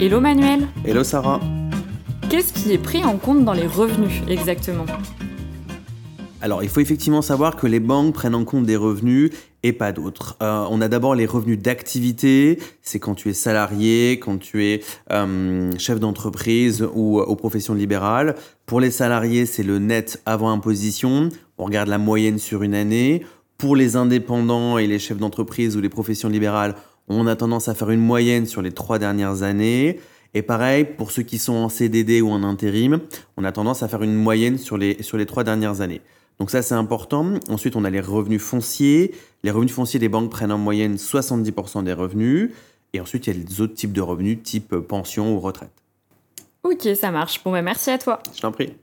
Hello Manuel Hello Sarah Qu'est-ce qui est pris en compte dans les revenus exactement? Alors, il faut effectivement savoir que les banques prennent en compte des revenus et pas d'autres. Euh, on a d'abord les revenus d'activité, c'est quand tu es salarié, quand tu es euh, chef d'entreprise ou aux professions libérales. Pour les salariés, c'est le net avant imposition. On regarde la moyenne sur une année. Pour les indépendants et les chefs d'entreprise ou les professions libérales, on a tendance à faire une moyenne sur les trois dernières années. Et pareil, pour ceux qui sont en CDD ou en intérim, on a tendance à faire une moyenne sur les, sur les trois dernières années. Donc ça, c'est important. Ensuite, on a les revenus fonciers. Les revenus fonciers des banques prennent en moyenne 70% des revenus. Et ensuite, il y a les autres types de revenus, type pension ou retraite. Ok, ça marche. Bon, bah merci à toi. Je t'en prie.